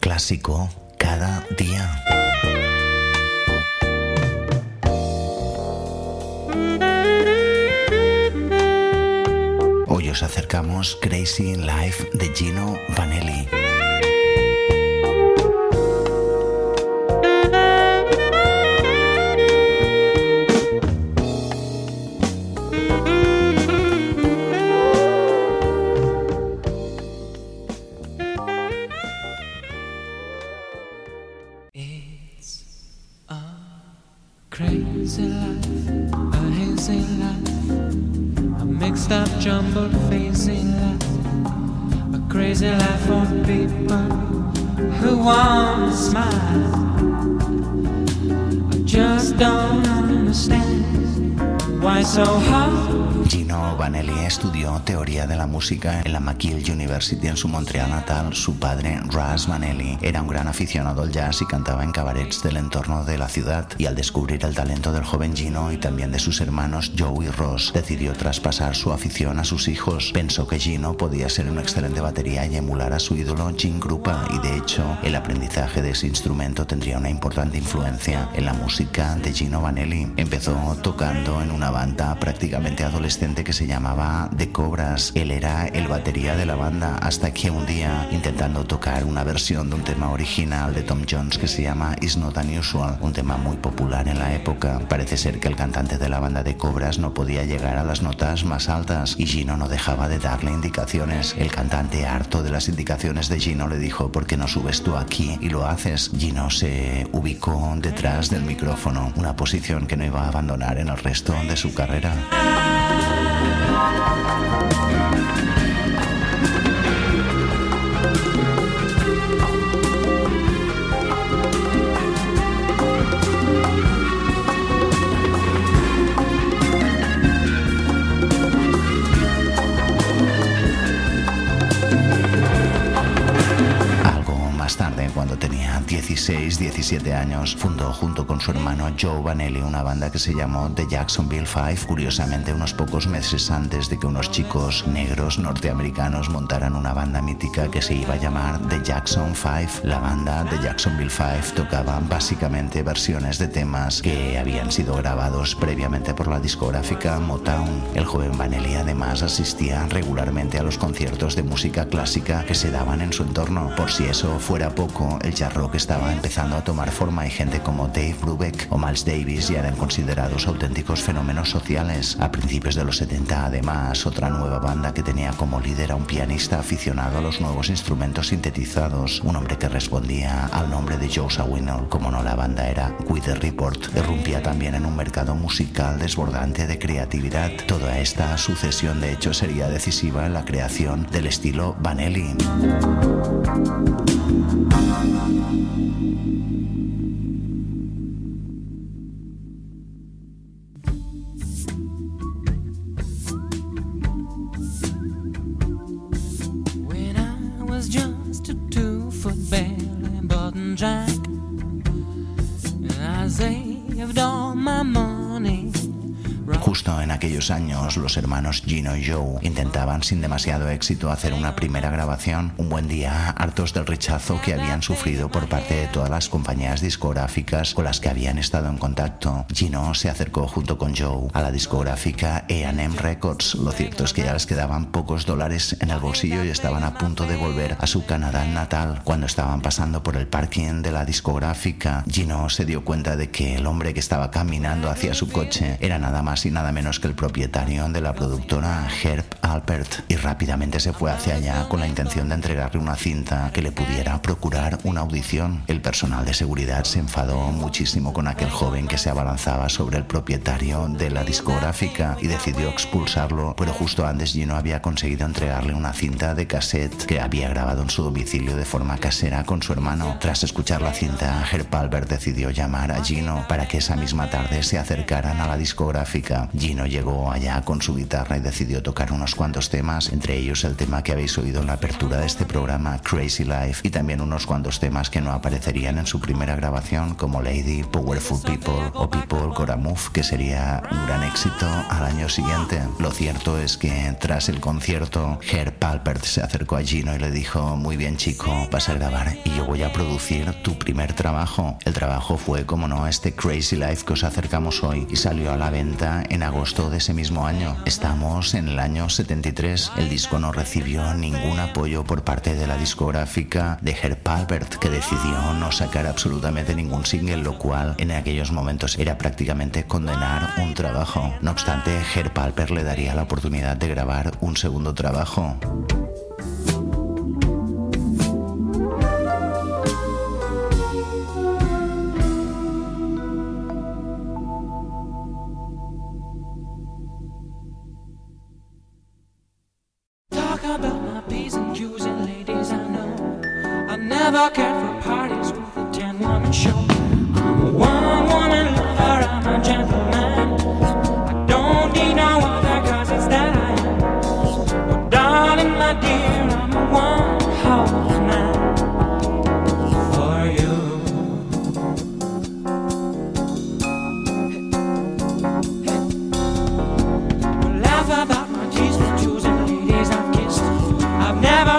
clásico cada día. Hoy os acercamos Crazy Life de Gino Vanelli. one smile. I just don't understand why so hard. Gino Vanelli estudió teoría de la música en la McGill University en su Montreal natal. Su padre, Russ Vanelli, era un gran aficionado al jazz y cantaba en cabarets del entorno de la ciudad. Y al descubrir el talento del joven Gino y también de sus hermanos Joe y Ross, decidió traspasar su afición a sus hijos. Pensó que Gino podía ser una excelente batería y emular a su ídolo Jim Krupa y de hecho el aprendizaje de ese instrumento tendría una importante influencia en la música de Gino Vanelli. Empezó tocando en una banda prácticamente adolescente que se llamaba The Cobras. Él era el batería de la banda hasta que un día, intentando tocar una versión de un tema original de Tom Jones que se llama Is Not Unusual, un tema muy popular en la época, parece ser que el cantante de la banda de Cobras no podía llegar a las notas más altas y Gino no dejaba de darle indicaciones. El cantante, harto de las indicaciones de Gino, le dijo, ¿por qué no subes tú aquí y lo haces? Gino se ubicó detrás del micrófono, una posición que no iba a abandonar en el resto de su carrera. Thank you. 16, 17 años, fundó junto con su hermano Joe Vanelli una banda que se llamó The Jacksonville Five, curiosamente unos pocos meses antes de que unos chicos negros norteamericanos montaran una banda mítica que se iba a llamar The Jackson Five. La banda The Jacksonville Five tocaba básicamente versiones de temas que habían sido grabados previamente por la discográfica Motown. El joven Vanelli además asistía regularmente a los conciertos de música clásica que se daban en su entorno. Por si eso fuera poco, el jazz rock estaba empezando a tomar forma y gente como Dave Brubeck o Miles Davis ya eran considerados auténticos fenómenos sociales. A principios de los 70, además, otra nueva banda que tenía como líder a un pianista aficionado a los nuevos instrumentos sintetizados, un hombre que respondía al nombre de Joe Sawinell, como no la banda era With the Report, irrumpía también en un mercado musical desbordante de creatividad. Toda esta sucesión de hechos sería decisiva en la creación del estilo Vanelli. Aquellos años, los hermanos Gino y Joe intentaban sin demasiado éxito hacer una primera grabación. Un buen día, hartos del rechazo que habían sufrido por parte de todas las compañías discográficas con las que habían estado en contacto, Gino se acercó junto con Joe a la discográfica AM Records. Lo cierto es que ya les quedaban pocos dólares en el bolsillo y estaban a punto de volver a su Canadá natal. Cuando estaban pasando por el parking de la discográfica, Gino se dio cuenta de que el hombre que estaba caminando hacia su coche era nada más y nada menos que el propietario de la productora Herb Alpert y rápidamente se fue hacia allá con la intención de entregarle una cinta que le pudiera procurar una audición. El personal de seguridad se enfadó muchísimo con aquel joven que se abalanzaba sobre el propietario de la discográfica y decidió expulsarlo, pero justo antes Gino había conseguido entregarle una cinta de cassette que había grabado en su domicilio de forma casera con su hermano. Tras escuchar la cinta, Herb Albert decidió llamar a Gino para que esa misma tarde se acercaran a la discográfica. Gino llegó allá con su guitarra y decidió tocar unos cuantos temas, entre ellos el tema que habéis oído en la apertura de este programa, Crazy Life, y también unos cuantos temas que no aparecerían en su primera grabación, como Lady, Powerful People o People Gotta Move, que sería un gran éxito al año siguiente. Lo cierto es que tras el concierto, Herb Palpert se acercó a Gino y le dijo, muy bien chico, vas a grabar y yo voy a producir tu primer trabajo. El trabajo fue, como no, este Crazy Life que os acercamos hoy y salió a la venta en agosto de ese mismo año. Estamos en el año 73. El disco no recibió ningún apoyo por parte de la discográfica de Herb Palpert, que decidió no sacar absolutamente ningún single, lo cual en aquellos momentos era prácticamente condenar un trabajo. No obstante, Herb Palper le daría la oportunidad de grabar un segundo trabajo.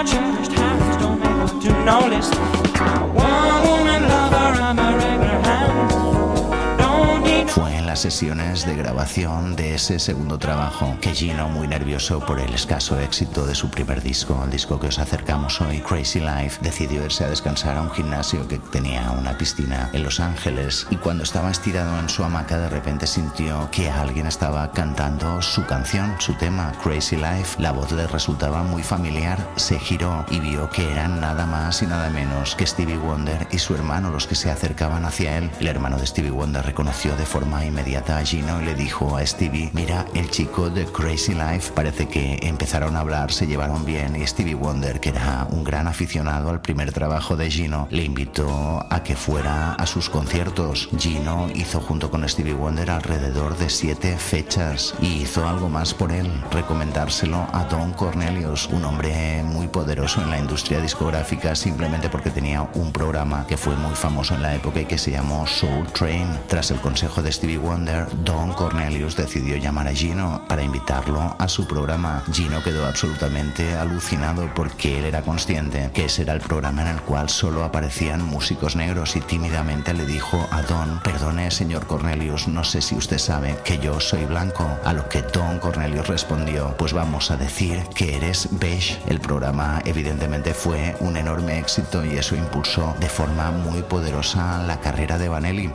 unchurched hands don't make us do no list. I want sesiones de grabación de ese segundo trabajo que Gino, muy nervioso por el escaso éxito de su primer disco, el disco que os acercamos hoy, Crazy Life, decidió irse a descansar a un gimnasio que tenía una piscina en Los Ángeles y cuando estaba estirado en su hamaca de repente sintió que alguien estaba cantando su canción, su tema, Crazy Life. La voz le resultaba muy familiar, se giró y vio que eran nada más y nada menos que Stevie Wonder y su hermano los que se acercaban hacia él. El hermano de Stevie Wonder reconoció de forma inmediata a Gino le dijo a Stevie, mira, el chico de Crazy Life parece que empezaron a hablar, se llevaron bien y Stevie Wonder, que era un gran aficionado al primer trabajo de Gino, le invitó a que fuera a sus conciertos. Gino hizo junto con Stevie Wonder alrededor de siete fechas y hizo algo más por él, recomendárselo a Don Cornelius, un hombre muy poderoso en la industria discográfica simplemente porque tenía un programa que fue muy famoso en la época y que se llamó Soul Train. Tras el consejo de Stevie Wonder, Don Cornelius decidió llamar a Gino para invitarlo a su programa. Gino quedó absolutamente alucinado porque él era consciente que ese era el programa en el cual solo aparecían músicos negros y tímidamente le dijo a Don, perdone señor Cornelius, no sé si usted sabe que yo soy blanco. A lo que Don Cornelius respondió, pues vamos a decir que eres beige. El programa evidentemente fue un enorme éxito y eso impulsó de forma muy poderosa la carrera de Vanelli.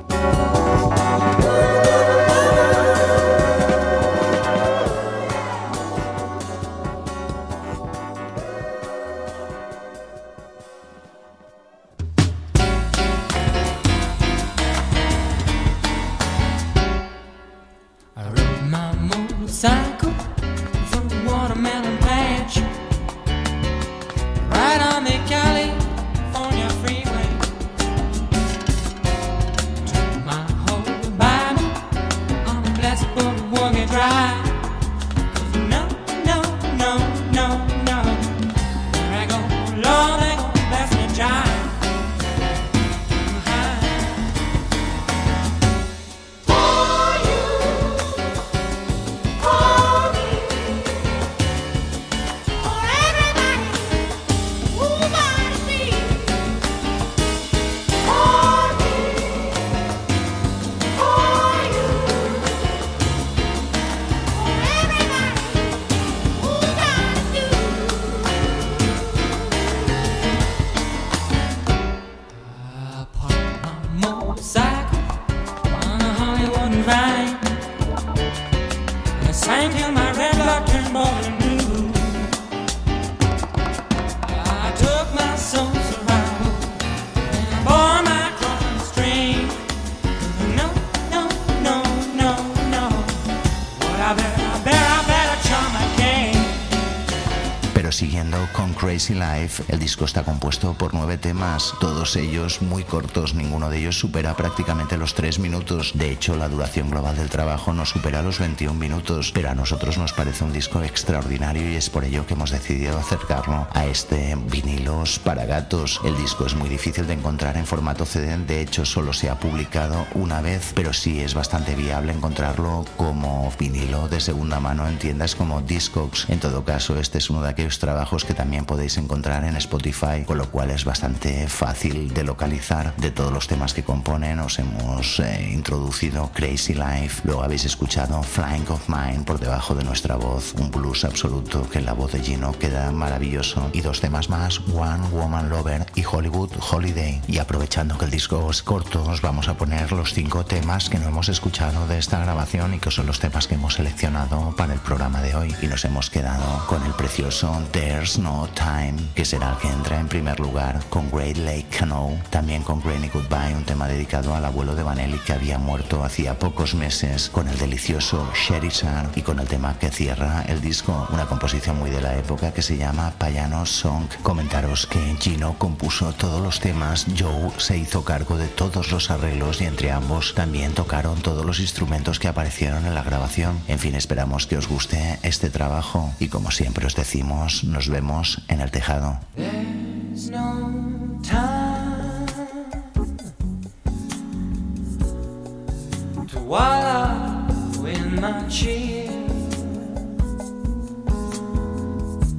Con Crazy Life. El disco está compuesto por nueve temas, todos ellos muy cortos, ninguno de ellos supera prácticamente los tres minutos. De hecho, la duración global del trabajo no supera los 21 minutos, pero a nosotros nos parece un disco extraordinario y es por ello que hemos decidido acercarlo a este vinilos para gatos. El disco es muy difícil de encontrar en formato CD, de hecho solo se ha publicado una vez, pero sí es bastante viable encontrarlo como vinilo de segunda mano en tiendas como Discogs. En todo caso, este es uno de aquellos trabajos que también podéis encontrar en Spotify, con lo cual es bastante fácil de localizar. De todos los temas que componen, os hemos eh, introducido Crazy Life, luego habéis escuchado Flying of Mine por debajo de nuestra voz, un blues absoluto que en la voz de Gino queda maravilloso, y dos temas más, One Woman Lover y Hollywood Holiday. Y aprovechando que el disco es corto, os vamos a poner los cinco temas que no hemos escuchado de esta grabación y que son los temas que hemos seleccionado para el programa de hoy. Y nos hemos quedado con el precioso There's No Time, que será el que entra en primer lugar, con Great Lake Canoe, también con Granny Goodbye, un tema dedicado al abuelo de Vanelli que había muerto hacía pocos meses, con el delicioso Sherizar y con el tema que cierra el disco, una composición muy de la época que se llama Payano Song. Comentaros que Gino compuso todos los temas, Joe se hizo cargo de todos los arreglos y entre ambos también tocaron todos los instrumentos que aparecieron en la grabación. En fin, esperamos que os guste este trabajo y como siempre os decimos, nos vemos en el tejado.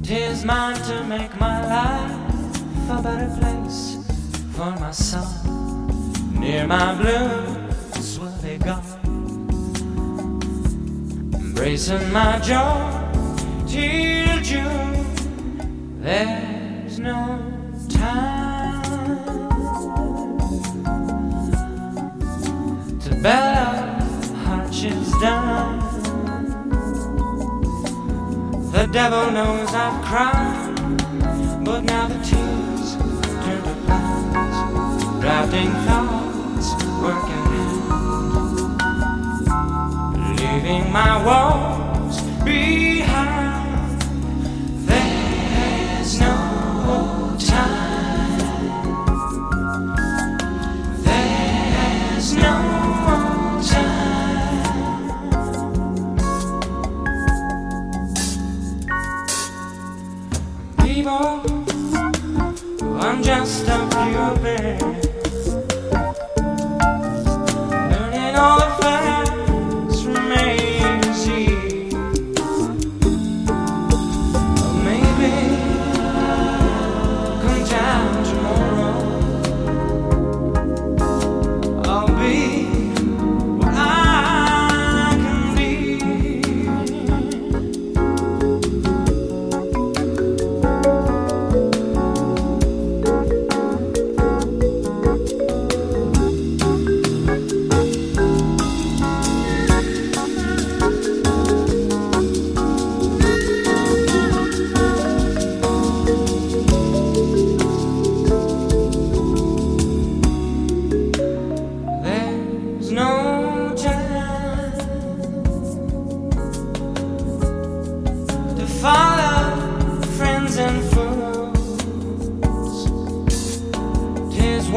Tis mine to make my life a better place for my son. Near my blues will be gone. Embracing my joy till June. There's no time to bear hardships down. The devil knows I've cried, but now the tears turn to clouds, drafting thoughts, working hand, leaving my walls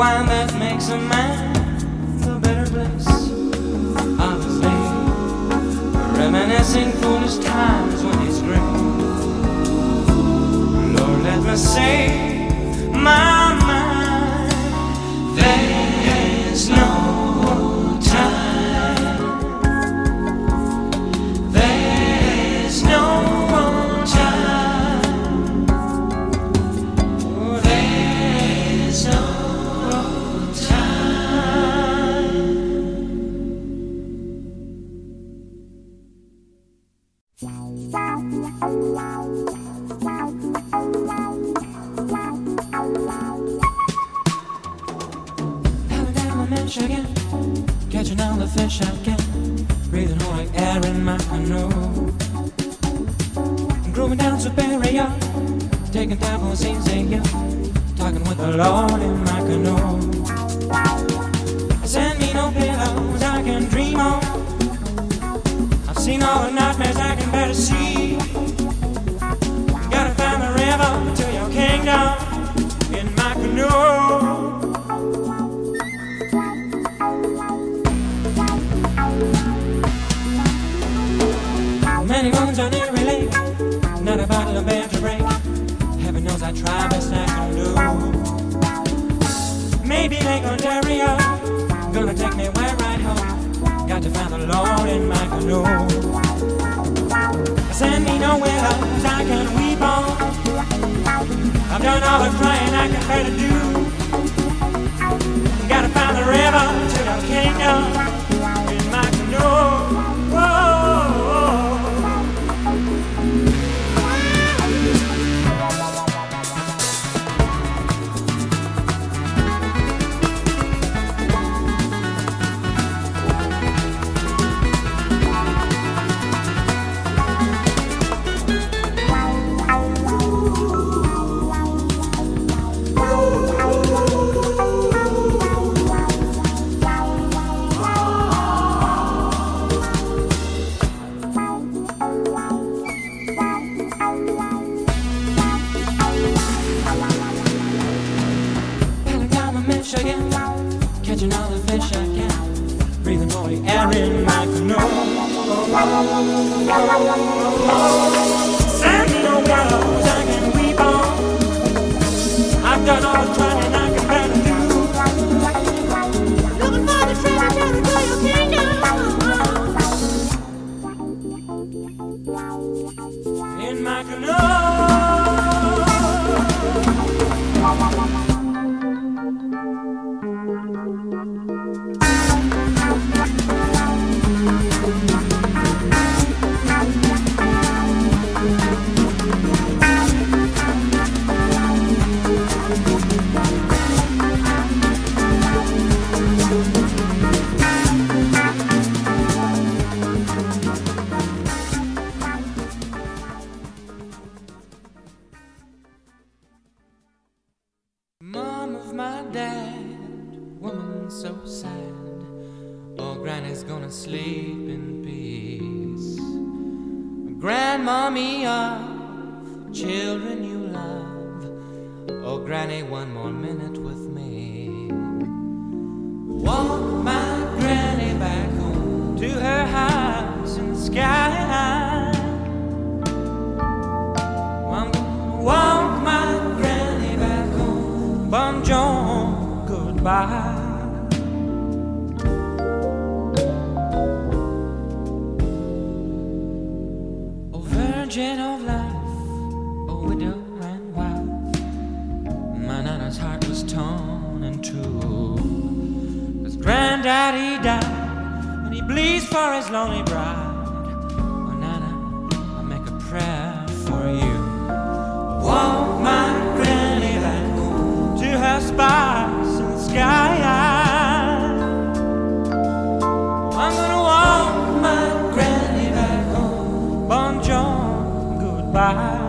wine that makes a man a better place. Late, reminiscing foolish times when he's great. Lord, let me say my catching all the fish I can, breathing holy air in my canoe. Grooving down Superior, taking time for you, talking with the Lord in my canoe. Send me no pillows I can dream on. I've seen all the nightmares I can Try best I can do. Maybe Lake Ontario, gonna take me way right home. Got to find the Lord in my canoe. Send me nowhere else I can weep on. I've done all the crying I can better do. Gotta find the river to the kingdom sky. I'm gonna walk my granny back home. Bonjour, goodbye. Oh, virgin of life, oh, widow and wife. My nana's heart was torn in two. Cause granddaddy died, and he bleeds for his lonely bride. goodbye.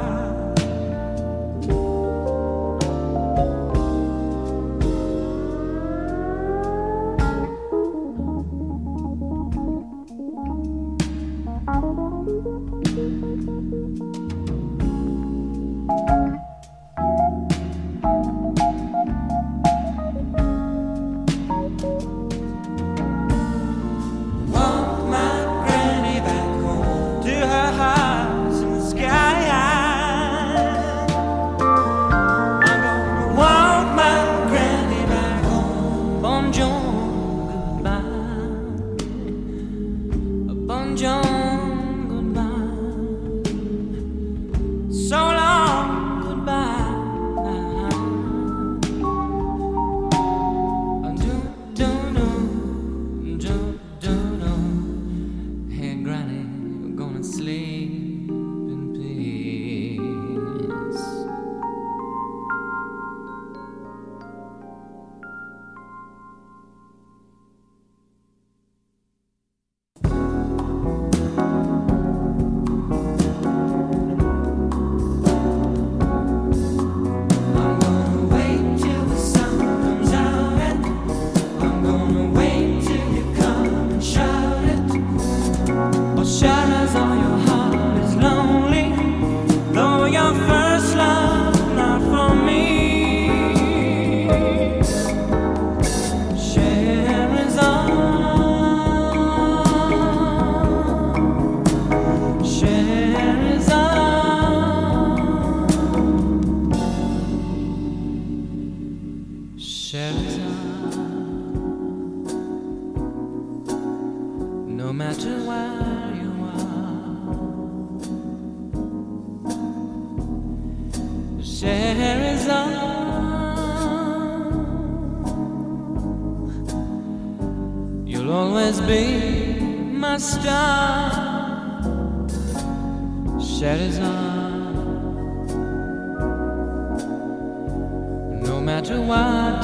Matter what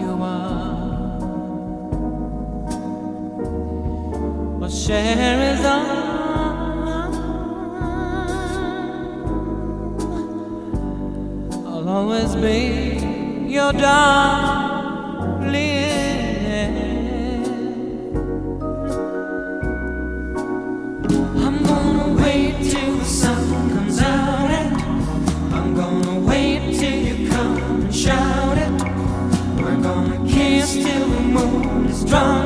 you are, but Sherazade. I'll always be your darling. strong.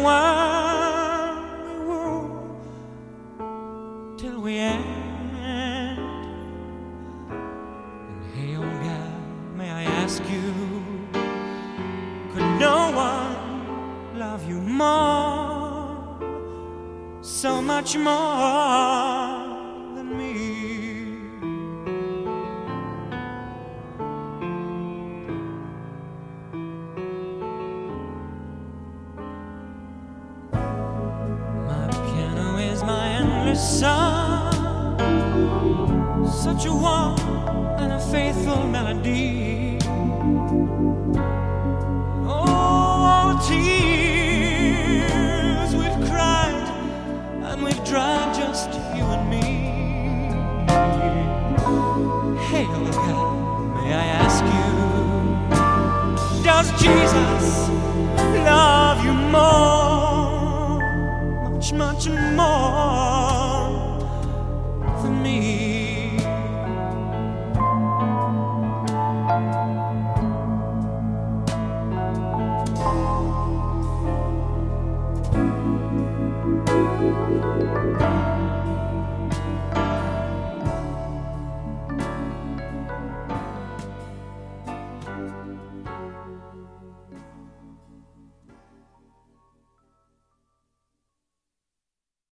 While we woo till we end. And hey, old gal, may I ask you, could no one love you more? so much more such a warm and a faithful melody. Oh, tears we've cried and we've dried just you and me. Hey, oh old may I ask you, does Jesus